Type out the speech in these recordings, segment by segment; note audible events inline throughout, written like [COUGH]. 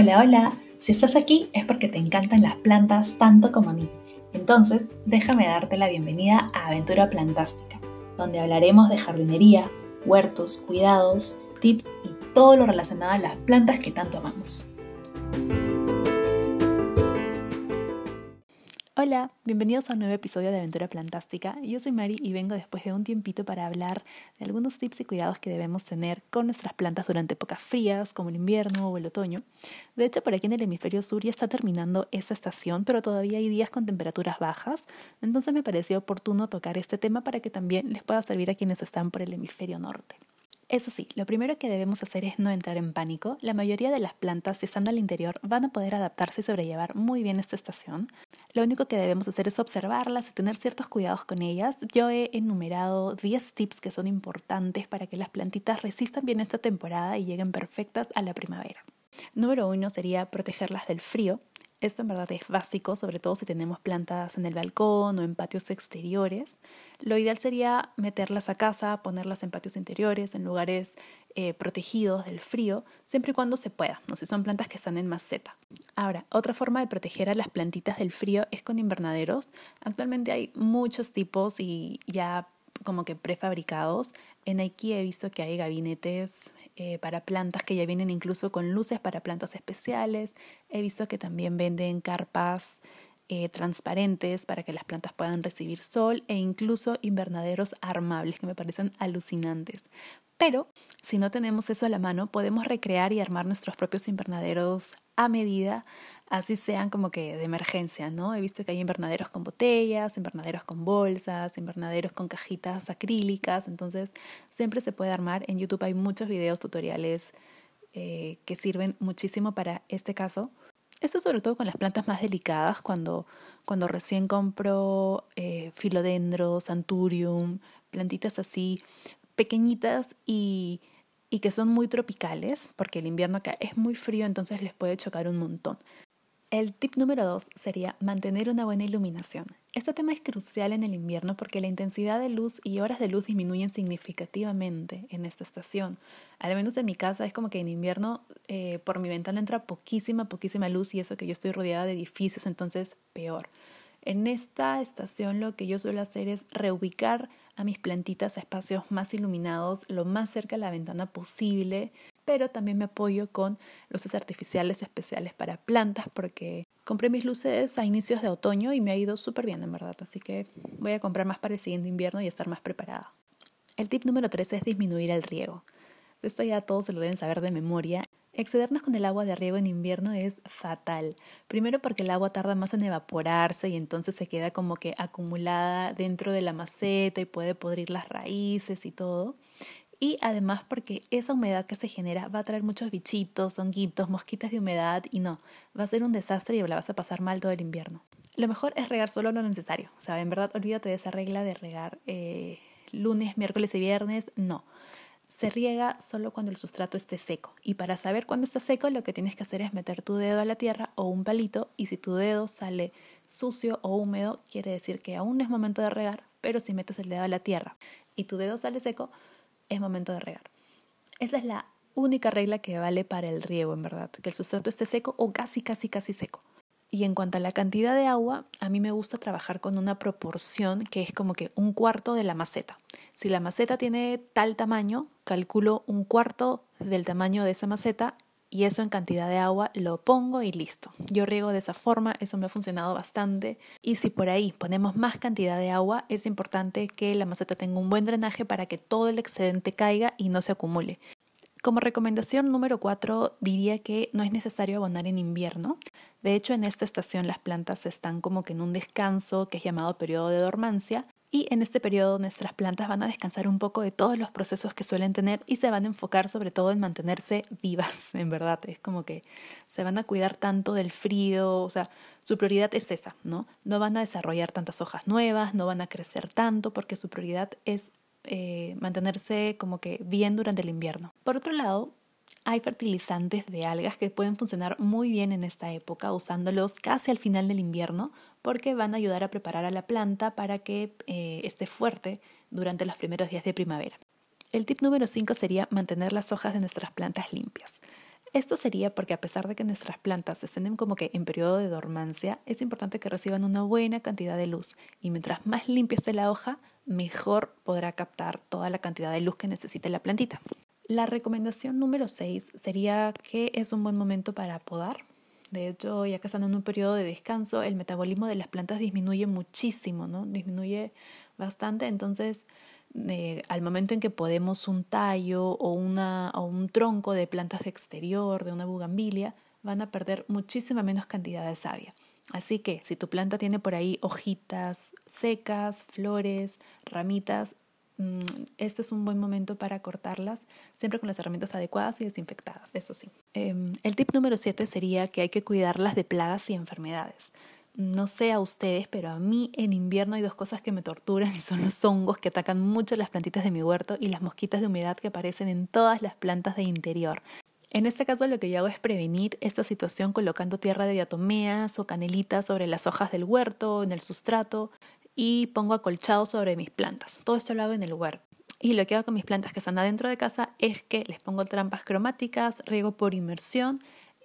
Hola, hola. Si estás aquí es porque te encantan las plantas tanto como a mí. Entonces, déjame darte la bienvenida a Aventura Plantástica, donde hablaremos de jardinería, huertos, cuidados, tips y todo lo relacionado a las plantas que tanto amamos. Hola, bienvenidos a un nuevo episodio de Aventura Plantástica. Yo soy Mari y vengo después de un tiempito para hablar de algunos tips y cuidados que debemos tener con nuestras plantas durante épocas frías, como el invierno o el otoño. De hecho, por aquí en el hemisferio sur ya está terminando esta estación, pero todavía hay días con temperaturas bajas, entonces me pareció oportuno tocar este tema para que también les pueda servir a quienes están por el hemisferio norte. Eso sí, lo primero que debemos hacer es no entrar en pánico. La mayoría de las plantas, si están al interior, van a poder adaptarse y sobrellevar muy bien esta estación. Lo único que debemos hacer es observarlas y tener ciertos cuidados con ellas. Yo he enumerado 10 tips que son importantes para que las plantitas resistan bien esta temporada y lleguen perfectas a la primavera. Número uno sería protegerlas del frío. Esto en verdad es básico, sobre todo si tenemos plantas en el balcón o en patios exteriores. Lo ideal sería meterlas a casa, ponerlas en patios interiores, en lugares eh, protegidos del frío, siempre y cuando se pueda, no si son plantas que están en maceta. Ahora, otra forma de proteger a las plantitas del frío es con invernaderos. Actualmente hay muchos tipos y ya como que prefabricados. En IKEA he visto que hay gabinetes eh, para plantas que ya vienen incluso con luces para plantas especiales. He visto que también venden carpas eh, transparentes para que las plantas puedan recibir sol e incluso invernaderos armables que me parecen alucinantes. Pero si no tenemos eso a la mano, podemos recrear y armar nuestros propios invernaderos a medida, así sean como que de emergencia, ¿no? He visto que hay invernaderos con botellas, invernaderos con bolsas, invernaderos con cajitas acrílicas, entonces siempre se puede armar. En YouTube hay muchos videos tutoriales eh, que sirven muchísimo para este caso. Esto sobre todo con las plantas más delicadas, cuando, cuando recién compro eh, filodendros, anturium, plantitas así pequeñitas y, y que son muy tropicales, porque el invierno acá es muy frío, entonces les puede chocar un montón. El tip número dos sería mantener una buena iluminación. Este tema es crucial en el invierno porque la intensidad de luz y horas de luz disminuyen significativamente en esta estación. Al menos en mi casa es como que en invierno eh, por mi ventana entra poquísima, poquísima luz y eso que yo estoy rodeada de edificios, entonces peor. En esta estación lo que yo suelo hacer es reubicar a mis plantitas a espacios más iluminados, lo más cerca de la ventana posible, pero también me apoyo con luces artificiales especiales para plantas porque compré mis luces a inicios de otoño y me ha ido súper bien en verdad, así que voy a comprar más para el siguiente invierno y estar más preparada. El tip número 3 es disminuir el riego. Esto ya todos se lo deben saber de memoria Excedernos con el agua de riego en invierno es fatal. Primero porque el agua tarda más en evaporarse y entonces se queda como que acumulada dentro de la maceta y puede podrir las raíces y todo. Y además porque esa humedad que se genera va a traer muchos bichitos, honguitos, mosquitas de humedad y no, va a ser un desastre y la vas a pasar mal todo el invierno. Lo mejor es regar solo lo necesario. O sea, en verdad olvídate de esa regla de regar eh, lunes, miércoles y viernes. No se riega solo cuando el sustrato esté seco. Y para saber cuándo está seco, lo que tienes que hacer es meter tu dedo a la tierra o un palito y si tu dedo sale sucio o húmedo, quiere decir que aún es momento de regar, pero si metes el dedo a la tierra y tu dedo sale seco, es momento de regar. Esa es la única regla que vale para el riego, en verdad, que el sustrato esté seco o casi, casi, casi seco. Y en cuanto a la cantidad de agua, a mí me gusta trabajar con una proporción que es como que un cuarto de la maceta. Si la maceta tiene tal tamaño, calculo un cuarto del tamaño de esa maceta y eso en cantidad de agua lo pongo y listo. Yo riego de esa forma, eso me ha funcionado bastante. Y si por ahí ponemos más cantidad de agua, es importante que la maceta tenga un buen drenaje para que todo el excedente caiga y no se acumule. Como recomendación número 4 diría que no es necesario abonar en invierno. De hecho, en esta estación las plantas están como que en un descanso que es llamado periodo de dormancia y en este periodo nuestras plantas van a descansar un poco de todos los procesos que suelen tener y se van a enfocar sobre todo en mantenerse vivas, [LAUGHS] en verdad. Es como que se van a cuidar tanto del frío, o sea, su prioridad es esa, ¿no? No van a desarrollar tantas hojas nuevas, no van a crecer tanto porque su prioridad es eh, mantenerse como que bien durante el invierno. Por otro lado, hay fertilizantes de algas que pueden funcionar muy bien en esta época usándolos casi al final del invierno porque van a ayudar a preparar a la planta para que eh, esté fuerte durante los primeros días de primavera. El tip número 5 sería mantener las hojas de nuestras plantas limpias. Esto sería porque a pesar de que nuestras plantas estén como que en periodo de dormancia, es importante que reciban una buena cantidad de luz y mientras más limpia esté la hoja, mejor podrá captar toda la cantidad de luz que necesite la plantita. La recomendación número 6 sería que es un buen momento para podar. De hecho, ya que están en un periodo de descanso, el metabolismo de las plantas disminuye muchísimo, ¿no? Disminuye bastante, entonces al momento en que podemos un tallo o, una, o un tronco de plantas de exterior, de una bugambilia, van a perder muchísima menos cantidad de savia. Así que si tu planta tiene por ahí hojitas secas, flores, ramitas, mm, este es un buen momento para cortarlas, siempre con las herramientas adecuadas y desinfectadas, eso sí. Em, el tip número 7 sería que hay que cuidarlas de plagas y enfermedades. No sé a ustedes, pero a mí en invierno hay dos cosas que me torturan y [LAUGHS] son los hongos que atacan mucho las plantitas de mi huerto y las mosquitas de humedad que aparecen en todas las plantas de interior. En este caso lo que yo hago es prevenir esta situación colocando tierra de diatomeas o canelitas sobre las hojas del huerto, en el sustrato y pongo acolchado sobre mis plantas. Todo esto lo hago en el huerto. Y lo que hago con mis plantas que están adentro de casa es que les pongo trampas cromáticas, riego por inmersión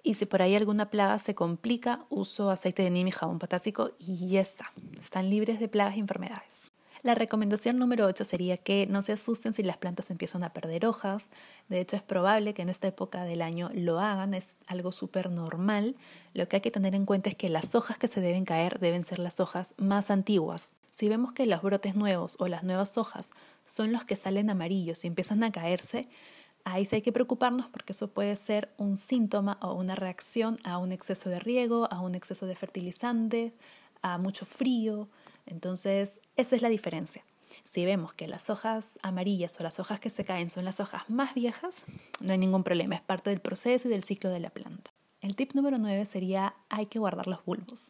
y si por ahí alguna plaga se complica, uso aceite de neem y jabón potásico y ya está. Están libres de plagas y enfermedades. La recomendación número 8 sería que no se asusten si las plantas empiezan a perder hojas. De hecho, es probable que en esta época del año lo hagan, es algo súper normal. Lo que hay que tener en cuenta es que las hojas que se deben caer deben ser las hojas más antiguas. Si vemos que los brotes nuevos o las nuevas hojas son los que salen amarillos y empiezan a caerse, Ahí sí hay que preocuparnos porque eso puede ser un síntoma o una reacción a un exceso de riego, a un exceso de fertilizante, a mucho frío. Entonces, esa es la diferencia. Si vemos que las hojas amarillas o las hojas que se caen son las hojas más viejas, no hay ningún problema, es parte del proceso y del ciclo de la planta. El tip número 9 sería hay que guardar los bulbos.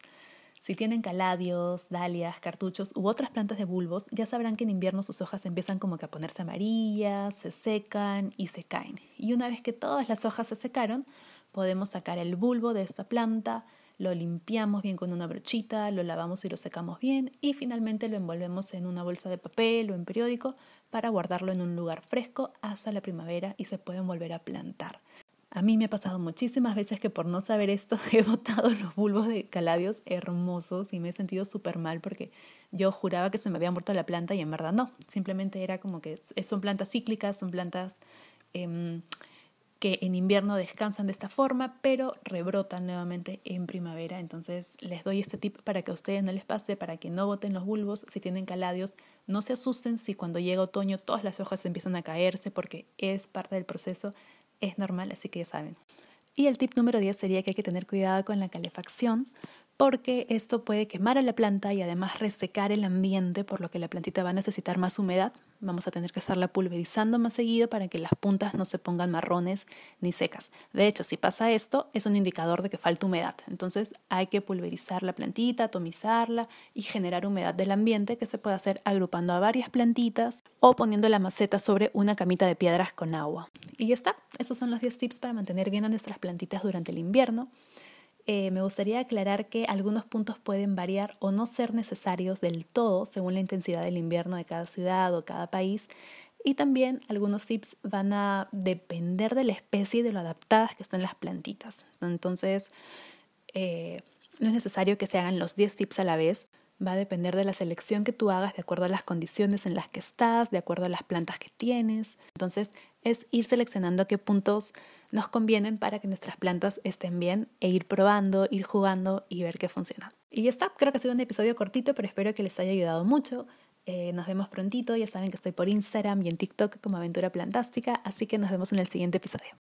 Si tienen caladios, dalias, cartuchos u otras plantas de bulbos, ya sabrán que en invierno sus hojas empiezan como que a ponerse amarillas, se secan y se caen. Y una vez que todas las hojas se secaron, podemos sacar el bulbo de esta planta, lo limpiamos bien con una brochita, lo lavamos y lo secamos bien y finalmente lo envolvemos en una bolsa de papel o en periódico para guardarlo en un lugar fresco hasta la primavera y se pueden volver a plantar. A mí me ha pasado muchísimas veces que por no saber esto [LAUGHS] he botado los bulbos de caladios hermosos y me he sentido súper mal porque yo juraba que se me había muerto la planta y en verdad no. Simplemente era como que son plantas cíclicas, son plantas em, que en invierno descansan de esta forma, pero rebrotan nuevamente en primavera. Entonces les doy este tip para que a ustedes no les pase, para que no boten los bulbos si tienen caladios. No se asusten si cuando llega otoño todas las hojas empiezan a caerse porque es parte del proceso es normal, así que ya saben. Y el tip número 10 sería que hay que tener cuidado con la calefacción porque esto puede quemar a la planta y además resecar el ambiente, por lo que la plantita va a necesitar más humedad. Vamos a tener que estarla pulverizando más seguido para que las puntas no se pongan marrones ni secas. De hecho, si pasa esto, es un indicador de que falta humedad. Entonces hay que pulverizar la plantita, atomizarla y generar humedad del ambiente que se puede hacer agrupando a varias plantitas o poniendo la maceta sobre una camita de piedras con agua. Y ya está, esos son los 10 tips para mantener bien a nuestras plantitas durante el invierno. Eh, me gustaría aclarar que algunos puntos pueden variar o no ser necesarios del todo según la intensidad del invierno de cada ciudad o cada país. Y también algunos tips van a depender de la especie y de lo adaptadas que están las plantitas. Entonces, eh, no es necesario que se hagan los 10 tips a la vez. Va a depender de la selección que tú hagas de acuerdo a las condiciones en las que estás, de acuerdo a las plantas que tienes. Entonces, es ir seleccionando qué puntos nos convienen para que nuestras plantas estén bien e ir probando, ir jugando y ver qué funciona. Y ya está, creo que ha sido un episodio cortito, pero espero que les haya ayudado mucho. Eh, nos vemos prontito, ya saben que estoy por Instagram y en TikTok como Aventura Plantástica, así que nos vemos en el siguiente episodio.